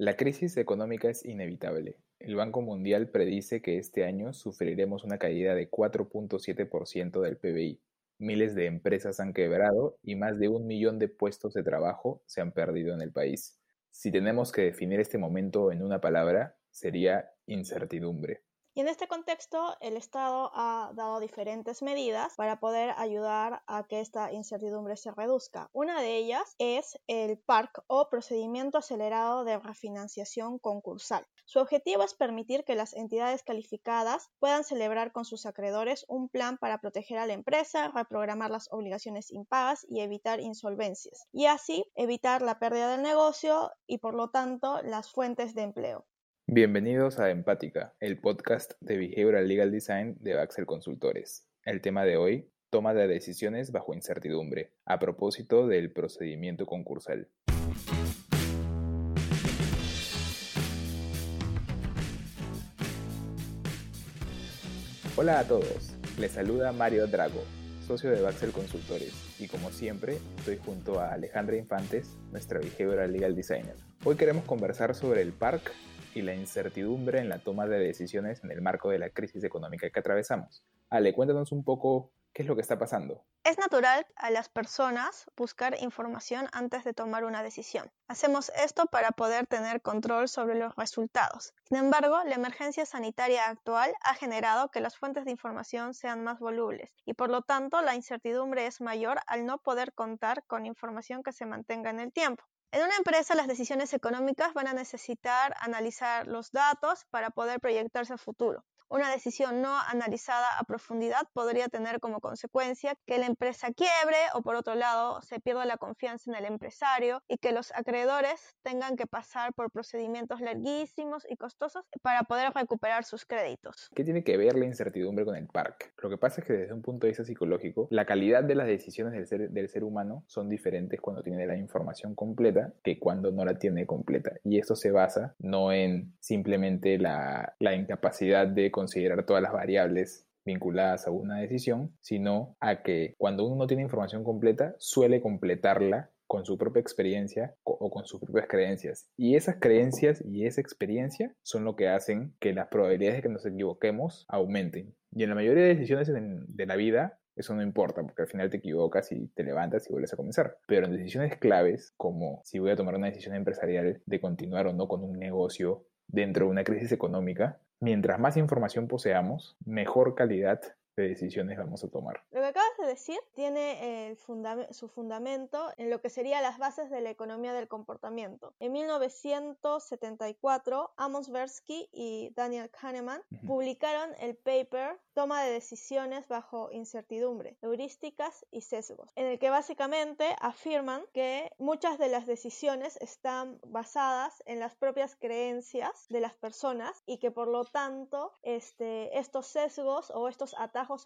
La crisis económica es inevitable. El Banco Mundial predice que este año sufriremos una caída de 4.7% del PBI. Miles de empresas han quebrado y más de un millón de puestos de trabajo se han perdido en el país. Si tenemos que definir este momento en una palabra, sería incertidumbre. En este contexto, el Estado ha dado diferentes medidas para poder ayudar a que esta incertidumbre se reduzca. Una de ellas es el PARC o Procedimiento Acelerado de Refinanciación Concursal. Su objetivo es permitir que las entidades calificadas puedan celebrar con sus acreedores un plan para proteger a la empresa, reprogramar las obligaciones impagas y evitar insolvencias, y así evitar la pérdida del negocio y por lo tanto las fuentes de empleo. Bienvenidos a Empática, el podcast de Behavioral Legal Design de Baxel Consultores. El tema de hoy, toma de decisiones bajo incertidumbre, a propósito del procedimiento concursal. Hola a todos, les saluda Mario Drago, socio de Baxel Consultores, y como siempre, estoy junto a Alejandra Infantes, nuestra Behavioral Legal Designer. Hoy queremos conversar sobre el PARC y la incertidumbre en la toma de decisiones en el marco de la crisis económica que atravesamos. Ale, cuéntanos un poco qué es lo que está pasando. Es natural a las personas buscar información antes de tomar una decisión. Hacemos esto para poder tener control sobre los resultados. Sin embargo, la emergencia sanitaria actual ha generado que las fuentes de información sean más volubles y por lo tanto la incertidumbre es mayor al no poder contar con información que se mantenga en el tiempo. En una empresa las decisiones económicas van a necesitar analizar los datos para poder proyectarse a futuro. Una decisión no analizada a profundidad podría tener como consecuencia que la empresa quiebre o por otro lado se pierda la confianza en el empresario y que los acreedores tengan que pasar por procedimientos larguísimos y costosos para poder recuperar sus créditos. ¿Qué tiene que ver la incertidumbre con el parque? Lo que pasa es que desde un punto de vista psicológico, la calidad de las decisiones del ser, del ser humano son diferentes cuando tiene la información completa que cuando no la tiene completa. Y esto se basa no en simplemente la, la incapacidad de considerar todas las variables vinculadas a una decisión, sino a que cuando uno no tiene información completa, suele completarla con su propia experiencia o con sus propias creencias. Y esas creencias y esa experiencia son lo que hacen que las probabilidades de que nos equivoquemos aumenten. Y en la mayoría de decisiones de la vida, eso no importa, porque al final te equivocas y te levantas y vuelves a comenzar. Pero en decisiones claves, como si voy a tomar una decisión empresarial de continuar o no con un negocio dentro de una crisis económica, mientras más información poseamos, mejor calidad de decisiones vamos a tomar. Lo que acabas de decir tiene su fundamento en lo que serían las bases de la economía del comportamiento. En 1974, Amos Tversky y Daniel Kahneman publicaron el paper Toma de decisiones bajo incertidumbre, heurísticas y sesgos, en el que básicamente afirman que muchas de las decisiones están basadas en las propias creencias de las personas y que por lo tanto este, estos sesgos o estos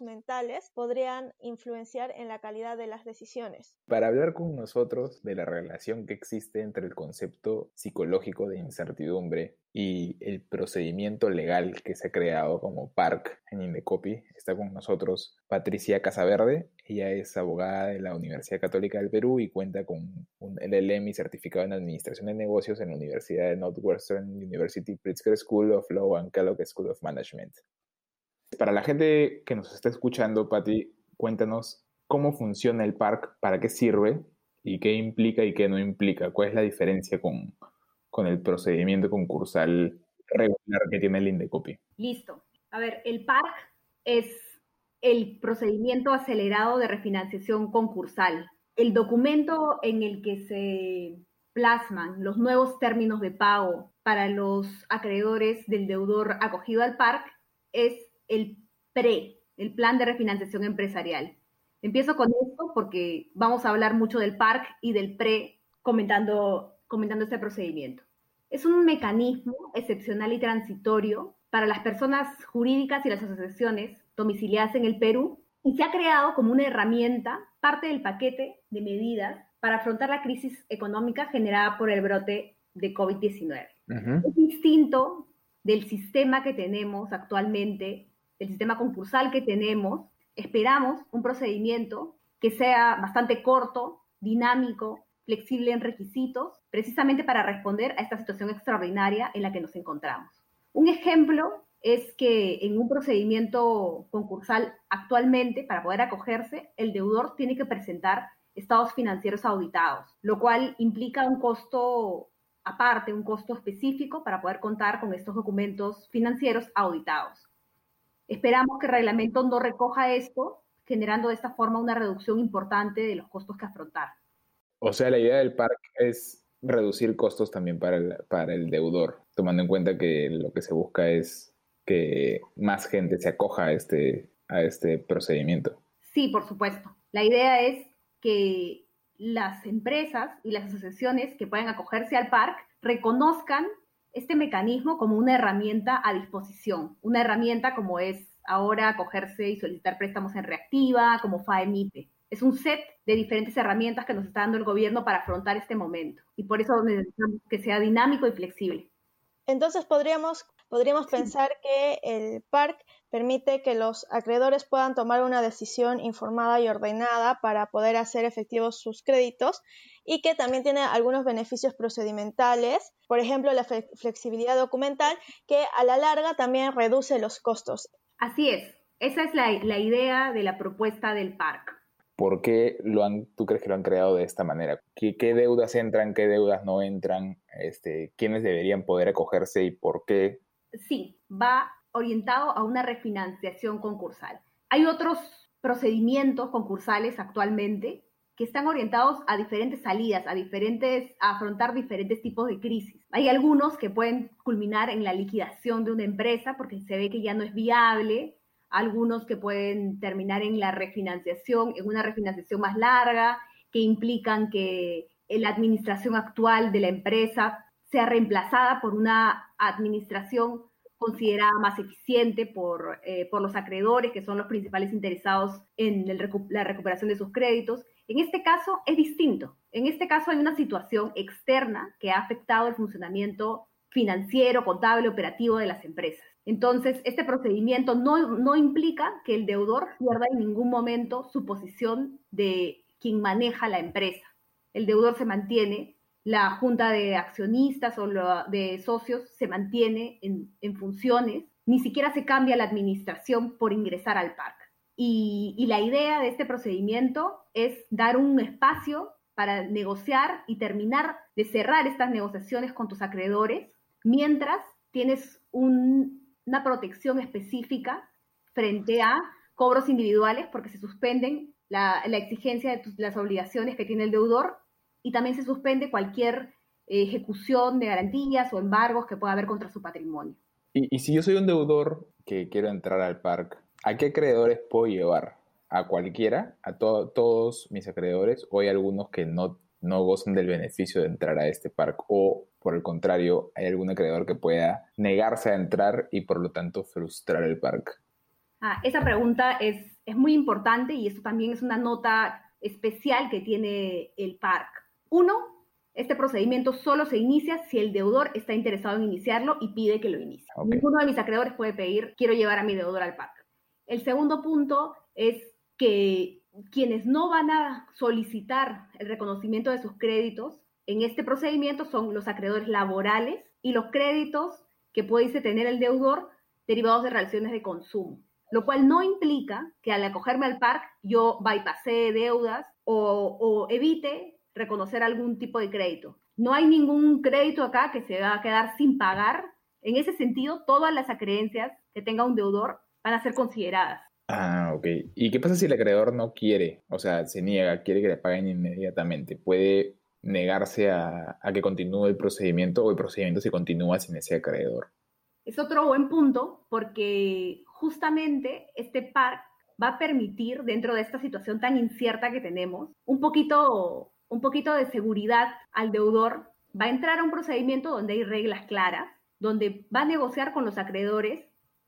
mentales podrían influenciar en la calidad de las decisiones. Para hablar con nosotros de la relación que existe entre el concepto psicológico de incertidumbre y el procedimiento legal que se ha creado como PARC en Indecopy. Está con nosotros Patricia Casaverde. Ella es abogada de la Universidad Católica del Perú y cuenta con un LLM y certificado en Administración de Negocios en la Universidad de Northwestern University Pritzker School of Law and Kellogg School of Management. Para la gente que nos está escuchando, Pati, cuéntanos cómo funciona el PARC, para qué sirve y qué implica y qué no implica. ¿Cuál es la diferencia con, con el procedimiento concursal regular que tiene el INDECOPI. Listo. A ver, el PARC es el procedimiento acelerado de refinanciación concursal. El documento en el que se plasman los nuevos términos de pago para los acreedores del deudor acogido al PARC es el PRE, el Plan de Refinanciación Empresarial. Empiezo con esto porque vamos a hablar mucho del PARC y del PRE comentando comentando este procedimiento. Es un mecanismo excepcional y transitorio para las personas jurídicas y las asociaciones domiciliadas en el Perú y se ha creado como una herramienta, parte del paquete de medidas para afrontar la crisis económica generada por el brote de COVID-19. Es distinto del sistema que tenemos actualmente, del sistema concursal que tenemos. Esperamos un procedimiento que sea bastante corto, dinámico, flexible en requisitos, precisamente para responder a esta situación extraordinaria en la que nos encontramos. Un ejemplo es que en un procedimiento concursal actualmente, para poder acogerse, el deudor tiene que presentar estados financieros auditados, lo cual implica un costo aparte, un costo específico para poder contar con estos documentos financieros auditados. Esperamos que el reglamento no recoja esto, generando de esta forma una reducción importante de los costos que afrontar. O sea, la idea del PARC es reducir costos también para el, para el deudor, tomando en cuenta que lo que se busca es que más gente se acoja a este, a este procedimiento. Sí, por supuesto. La idea es que las empresas y las asociaciones que puedan acogerse al PARC reconozcan este mecanismo como una herramienta a disposición, una herramienta como es ahora acogerse y solicitar préstamos en reactiva, como FAEMIPE. Es un set de diferentes herramientas que nos está dando el gobierno para afrontar este momento y por eso necesitamos que sea dinámico y flexible. Entonces podríamos, podríamos pensar que el PARC permite que los acreedores puedan tomar una decisión informada y ordenada para poder hacer efectivos sus créditos y que también tiene algunos beneficios procedimentales, por ejemplo la flexibilidad documental que a la larga también reduce los costos. Así es, esa es la, la idea de la propuesta del PARC. ¿Por qué lo han, tú crees que lo han creado de esta manera? ¿Qué, qué deudas entran, qué deudas no entran? Este, ¿Quiénes deberían poder acogerse y por qué? Sí, va orientado a una refinanciación concursal. Hay otros procedimientos concursales actualmente que están orientados a diferentes salidas, a diferentes, afrontar diferentes tipos de crisis. Hay algunos que pueden culminar en la liquidación de una empresa porque se ve que ya no es viable algunos que pueden terminar en la refinanciación, en una refinanciación más larga, que implican que la administración actual de la empresa sea reemplazada por una administración considerada más eficiente por, eh, por los acreedores, que son los principales interesados en la recuperación de sus créditos. En este caso es distinto. En este caso hay una situación externa que ha afectado el funcionamiento financiero, contable, operativo de las empresas. Entonces, este procedimiento no, implica que el deudor pierda en ningún momento su posición de quien maneja la empresa. El deudor se mantiene, la junta de accionistas o de socios se mantiene en, funciones, ni siquiera se cambia la administración por ingresar al parque. Y, la idea de este procedimiento es dar un espacio para negociar y terminar de cerrar estas negociaciones con tus acreedores mientras tienes un, una protección específica frente a cobros individuales porque se suspenden la, exigencia de las obligaciones que tiene el deudor y también se suspende cualquier ejecución de garantías o embargos que pueda haber contra su patrimonio. Y, si yo soy un deudor que quiero entrar al parque, ¿a qué acreedores puedo llevar? ¿A cualquiera? ¿A todos mis acreedores? ¿O hay algunos que no, no gozan del beneficio de entrar a este parque? ¿O por el contrario, hay algún acreedor que pueda negarse a entrar y por lo tanto frustrar el parque? Ah, esa pregunta es, es muy importante y esto también es una nota especial que tiene el PARC. Uno, este procedimiento solo se inicia si el deudor está interesado en iniciarlo y pide que lo inicie. Ninguno de mis acreedores puede pedir, quiero llevar a mi deudor al PARC. El segundo punto es que quienes no van a solicitar el reconocimiento de sus créditos en este procedimiento son los acreedores laborales y los créditos que puede tener el deudor derivados de relaciones de consumo, lo cual no implica que al acogerme al PARC yo bypassé deudas o, o evite reconocer algún tipo de crédito. No hay ningún crédito acá que se va a quedar sin pagar. En ese sentido, todas las acreencias que tenga un deudor van a ser consideradas. Ah, ok. ¿Y qué pasa si el acreedor no quiere? O sea, se niega, quiere que le paguen inmediatamente. ¿Puede negarse a, que continúe el procedimiento o el procedimiento se continúa sin ese acreedor. Es otro buen punto porque justamente este PARC va a permitir, dentro de esta situación tan incierta que tenemos, un poquito, un poquito de seguridad al deudor. Va a entrar a un procedimiento donde hay reglas claras, donde va a negociar con los acreedores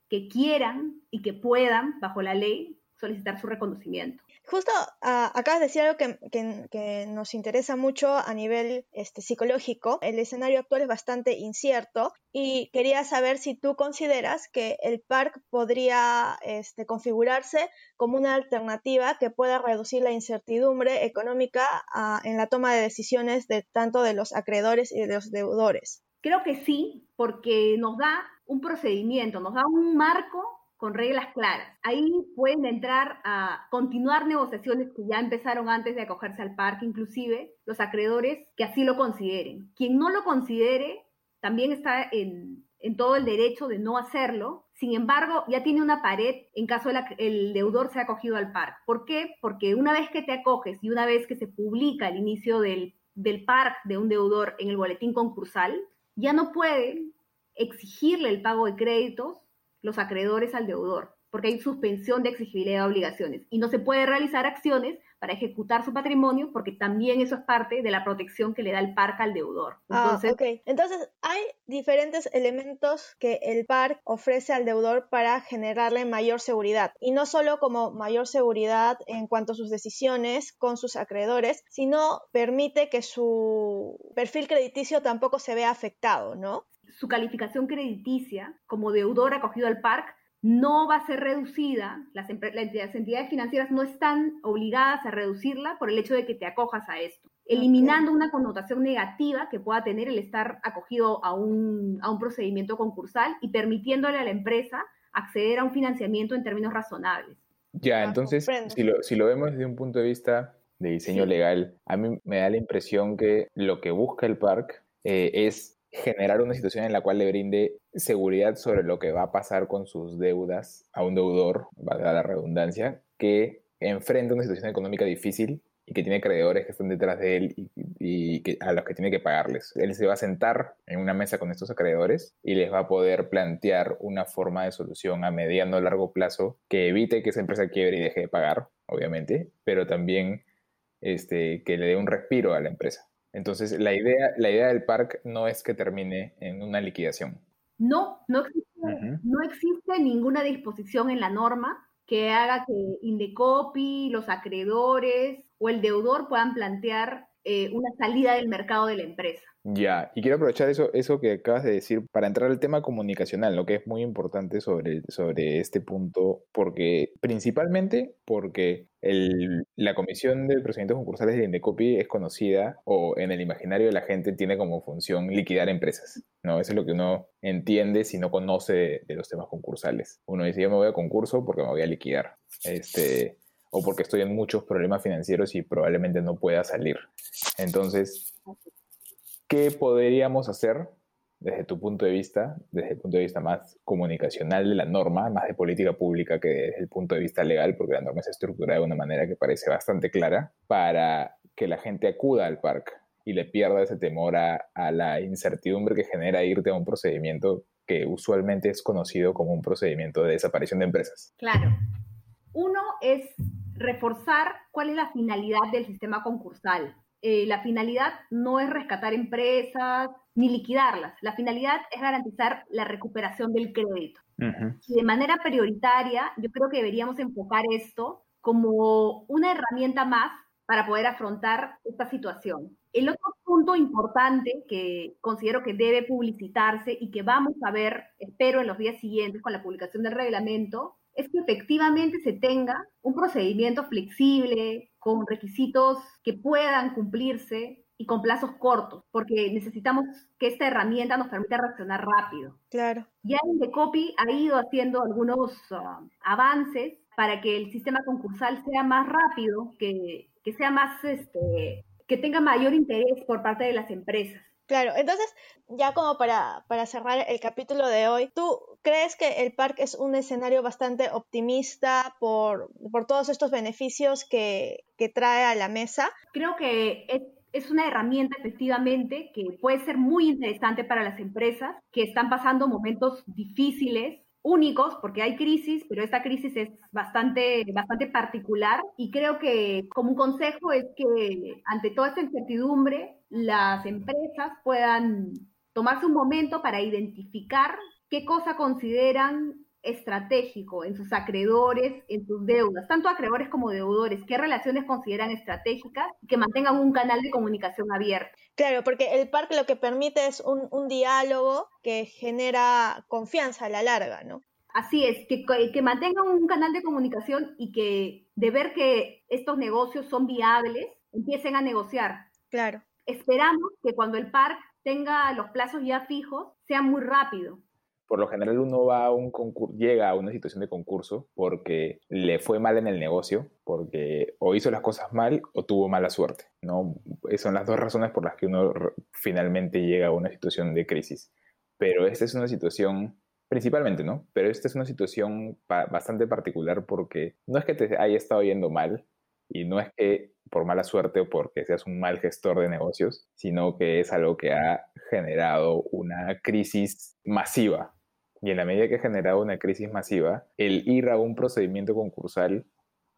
que quieran y que puedan, bajo la ley, solicitar su reconocimiento. Justo uh, acabas de decir algo que, que, que, nos interesa mucho a nivel este, psicológico. El escenario actual es bastante incierto y quería saber si tú consideras que el PARC podría este, configurarse como una alternativa que pueda reducir la incertidumbre económica uh, en la toma de decisiones de tanto de los acreedores y de los deudores. Creo que sí, porque nos da un procedimiento, nos da un marco con reglas claras. Ahí pueden entrar a continuar negociaciones que ya empezaron antes de acogerse al parque, inclusive los acreedores que así lo consideren. Quien no lo considere también está en, en todo el derecho de no hacerlo. Sin embargo, ya tiene una pared en caso de el deudor sea acogido al parque. ¿Por qué? Porque una vez que te acoges y una vez que se publica el inicio del, del parque de un deudor en el boletín concursal, ya no pueden exigirle el pago de créditos los acreedores al deudor, porque hay suspensión de exigibilidad de obligaciones y no se puede realizar acciones para ejecutar su patrimonio porque también eso es parte de la protección que le da el PARC al deudor. Ah, Entonces, ah, Entonces hay diferentes elementos que el PARC ofrece al deudor para generarle mayor seguridad y no solo como mayor seguridad en cuanto a sus decisiones con sus acreedores, sino permite que su perfil crediticio tampoco se vea afectado, ¿no? Su calificación crediticia como deudor acogido al PARC no va a ser reducida, las, las, entidades financieras no están obligadas a reducirla por el hecho de que te acojas a esto, eliminando una connotación negativa que pueda tener el estar acogido a un, a un procedimiento concursal y permitiéndole a la empresa acceder a un financiamiento en términos razonables. Ya, entonces, si lo, si lo, vemos desde un punto de vista de diseño sí. legal, a mí me da la impresión que lo que busca el PARC eh, es generar una situación en la cual le brinde seguridad sobre lo que va a pasar con sus deudas a un deudor, valga la redundancia, que enfrenta una situación económica difícil y que tiene acreedores que están detrás de él y, a los que tiene que pagarles. Él se va a sentar en una mesa con estos acreedores y les va a poder plantear una forma de solución a mediano o largo plazo que evite que esa empresa quiebre y deje de pagar, obviamente, pero también este, que le dé un respiro a la empresa. Entonces, la idea, la idea del parque no es que termine en una liquidación. No, no existe, uh -huh. no existe ninguna disposición en la norma que haga que Indecopi, los acreedores o el deudor puedan plantear eh, una salida del mercado de la empresa. Ya, y quiero aprovechar eso, eso que acabas de decir para entrar al tema comunicacional, lo que es muy importante sobre, sobre este punto, porque principalmente porque el, la comisión de procedimientos concursales de Indecopi es conocida o en el imaginario de la gente tiene como función liquidar empresas, ¿no? Eso es lo que uno entiende si no conoce de, de los temas concursales. Uno dice, yo me voy a concurso porque me voy a liquidar. Este, o porque estoy en muchos problemas financieros y probablemente no pueda salir. Entonces, ¿qué podríamos hacer desde tu punto de vista, desde el punto de vista más comunicacional de la norma, más de política pública que desde el punto de vista legal, porque la norma se estructura de una manera que parece bastante clara, para que la gente acuda al parque y le pierda ese temor a, a la incertidumbre que genera irte a un procedimiento que usualmente es conocido como un procedimiento de desaparición de empresas? Claro. Uno es reforzar cuál es la finalidad del sistema concursal. Eh, la finalidad no es rescatar empresas ni liquidarlas. La finalidad es garantizar la recuperación del crédito. Uh -huh. Y de manera prioritaria, yo creo que deberíamos enfocar esto como una herramienta más para poder afrontar esta situación. El otro punto importante que considero que debe publicitarse y que vamos a ver, espero, en los días siguientes con la publicación del reglamento, es que efectivamente se tenga un procedimiento flexible, con requisitos que puedan cumplirse y con plazos cortos, porque necesitamos que esta herramienta nos permita reaccionar rápido. Claro. Ya Indecopy ha ido haciendo algunos uh, avances para que el sistema concursal sea más rápido, que, que sea más, este, que tenga mayor interés por parte de las empresas. Claro, entonces, ya como para, para cerrar el capítulo de hoy, ¿tú crees que el parque es un escenario bastante optimista por, por todos estos beneficios que, que, trae a la mesa? Creo que es, es, una herramienta efectivamente que puede ser muy interesante para las empresas que están pasando momentos difíciles únicos, porque hay crisis, pero esta crisis es bastante, bastante particular y creo que como un consejo es que ante toda esta incertidumbre, las empresas puedan tomarse un momento para identificar qué cosa consideran estratégico en sus acreedores, en sus deudas, tanto acreedores como deudores, qué relaciones consideran estratégicas y que mantengan un canal de comunicación abierto. Claro, porque el parque lo que permite es un, un diálogo que genera confianza a la larga, ¿no? Así es, que, que mantengan un canal de comunicación y que de ver que estos negocios son viables, empiecen a negociar. Claro. Esperamos que cuando el parque tenga los plazos ya fijos, sea muy rápido, por lo general uno va a un llega a una situación de concurso porque le fue mal en el negocio, porque o hizo las cosas mal o tuvo mala suerte, ¿no? Son las dos razones por las que uno finalmente llega a una situación de crisis. Pero esta es una situación, principalmente, ¿no? Pero esta es una situación bastante particular porque no es que te haya estado yendo mal y no es que por mala suerte o porque seas un mal gestor de negocios, sino que es algo que ha generado una crisis masiva y en la medida que ha generado una crisis masiva, el ir a un procedimiento concursal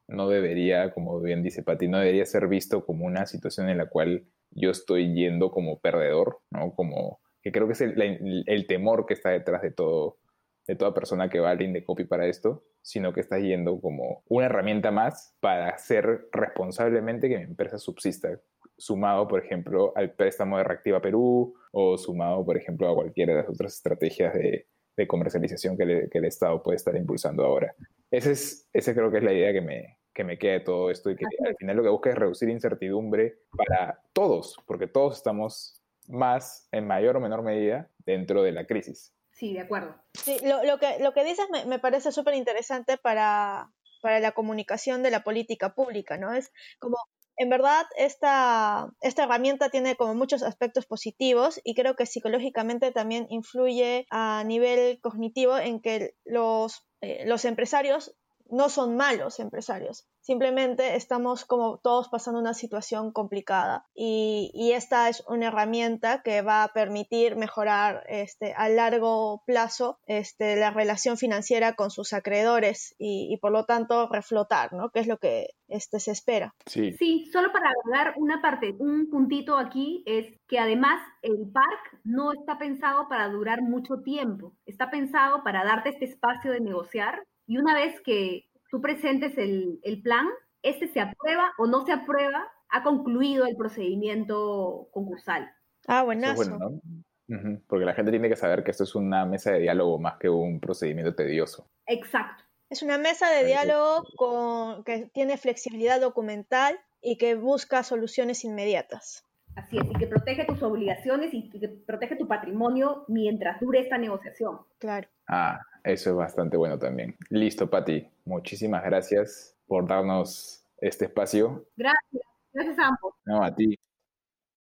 no debería, como bien dice Pati, no debería ser visto como una situación en la cual yo estoy yendo como perdedor, ¿no? Como que creo que es el, temor que está detrás de todo, de toda persona que va al copy para esto, sino que estás yendo como una herramienta más para hacer responsablemente que mi empresa subsista, sumado, por ejemplo, al préstamo de Reactiva Perú o sumado, por ejemplo, a cualquiera de las otras estrategias de, de comercialización que, el Estado puede estar impulsando ahora. Ese, es, ese creo que es la idea que me, que me queda de todo esto y que al final lo que busca es reducir incertidumbre para todos, porque todos estamos más, en mayor o menor medida, dentro de la crisis. Sí, de acuerdo. Sí, lo, lo que, lo que dices me, me parece súper interesante para, para la comunicación de la política pública, ¿no? Es como en verdad esta, esta herramienta tiene como muchos aspectos positivos y creo que psicológicamente también influye a nivel cognitivo en que los, eh, los empresarios no son malos empresarios, simplemente estamos como todos pasando una situación complicada y, esta es una herramienta que va a permitir mejorar este, a largo plazo este, la relación financiera con sus acreedores y, por lo tanto reflotar, ¿no? Que es lo que este, se espera. Sí. sí, solo para hablar una parte, un puntito aquí es que además el park no está pensado para durar mucho tiempo, está pensado para darte este espacio de negociar y una vez que tú presentes el, plan, este se aprueba o no se aprueba, ha concluido el procedimiento concursal. Ah, buenazo. bueno, Porque la gente tiene que saber que esto es una mesa de diálogo más que un procedimiento tedioso. Exacto. Es una mesa de diálogo con, que tiene flexibilidad documental y que busca soluciones inmediatas. Así es, y que protege tus obligaciones y que protege tu patrimonio mientras dure esta negociación. Claro. Ah, eso es bastante bueno también. Listo, Pati. Muchísimas gracias por darnos este espacio. Gracias. Gracias a ambos. No, a ti.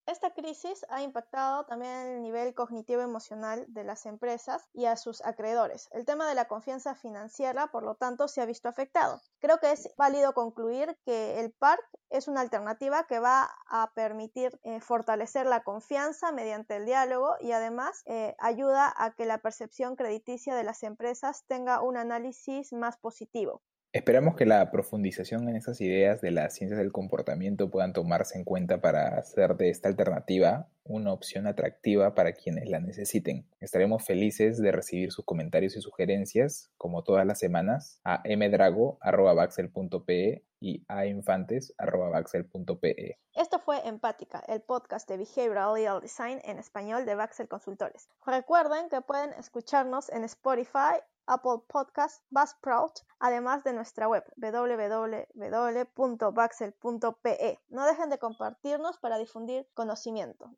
Esta crisis ha impactado también el nivel cognitivo emocional de las empresas y a sus acreedores. El tema de la confianza financiera, por lo tanto, se ha visto afectado. Creo que es válido concluir que el PARC es una alternativa que va a permitir eh, fortalecer la confianza mediante el diálogo y además eh, ayuda a que la percepción crediticia de las empresas tenga un análisis más positivo. Esperamos que la profundización en esas ideas de las ciencias del comportamiento puedan tomarse en cuenta para hacer de esta alternativa una opción atractiva para quienes la necesiten. Estaremos felices de recibir sus comentarios y sugerencias, como todas las semanas, a mdrago.baxel.pe y a infantes.baxel.pe. Esto fue Empática, el podcast de Behavioral Design en español de Baxel Consultores. Recuerden que pueden escucharnos en Spotify, Apple Podcast, Buzzsprout, además de nuestra web www.baxel.pe. No dejen de compartirnos para difundir conocimiento.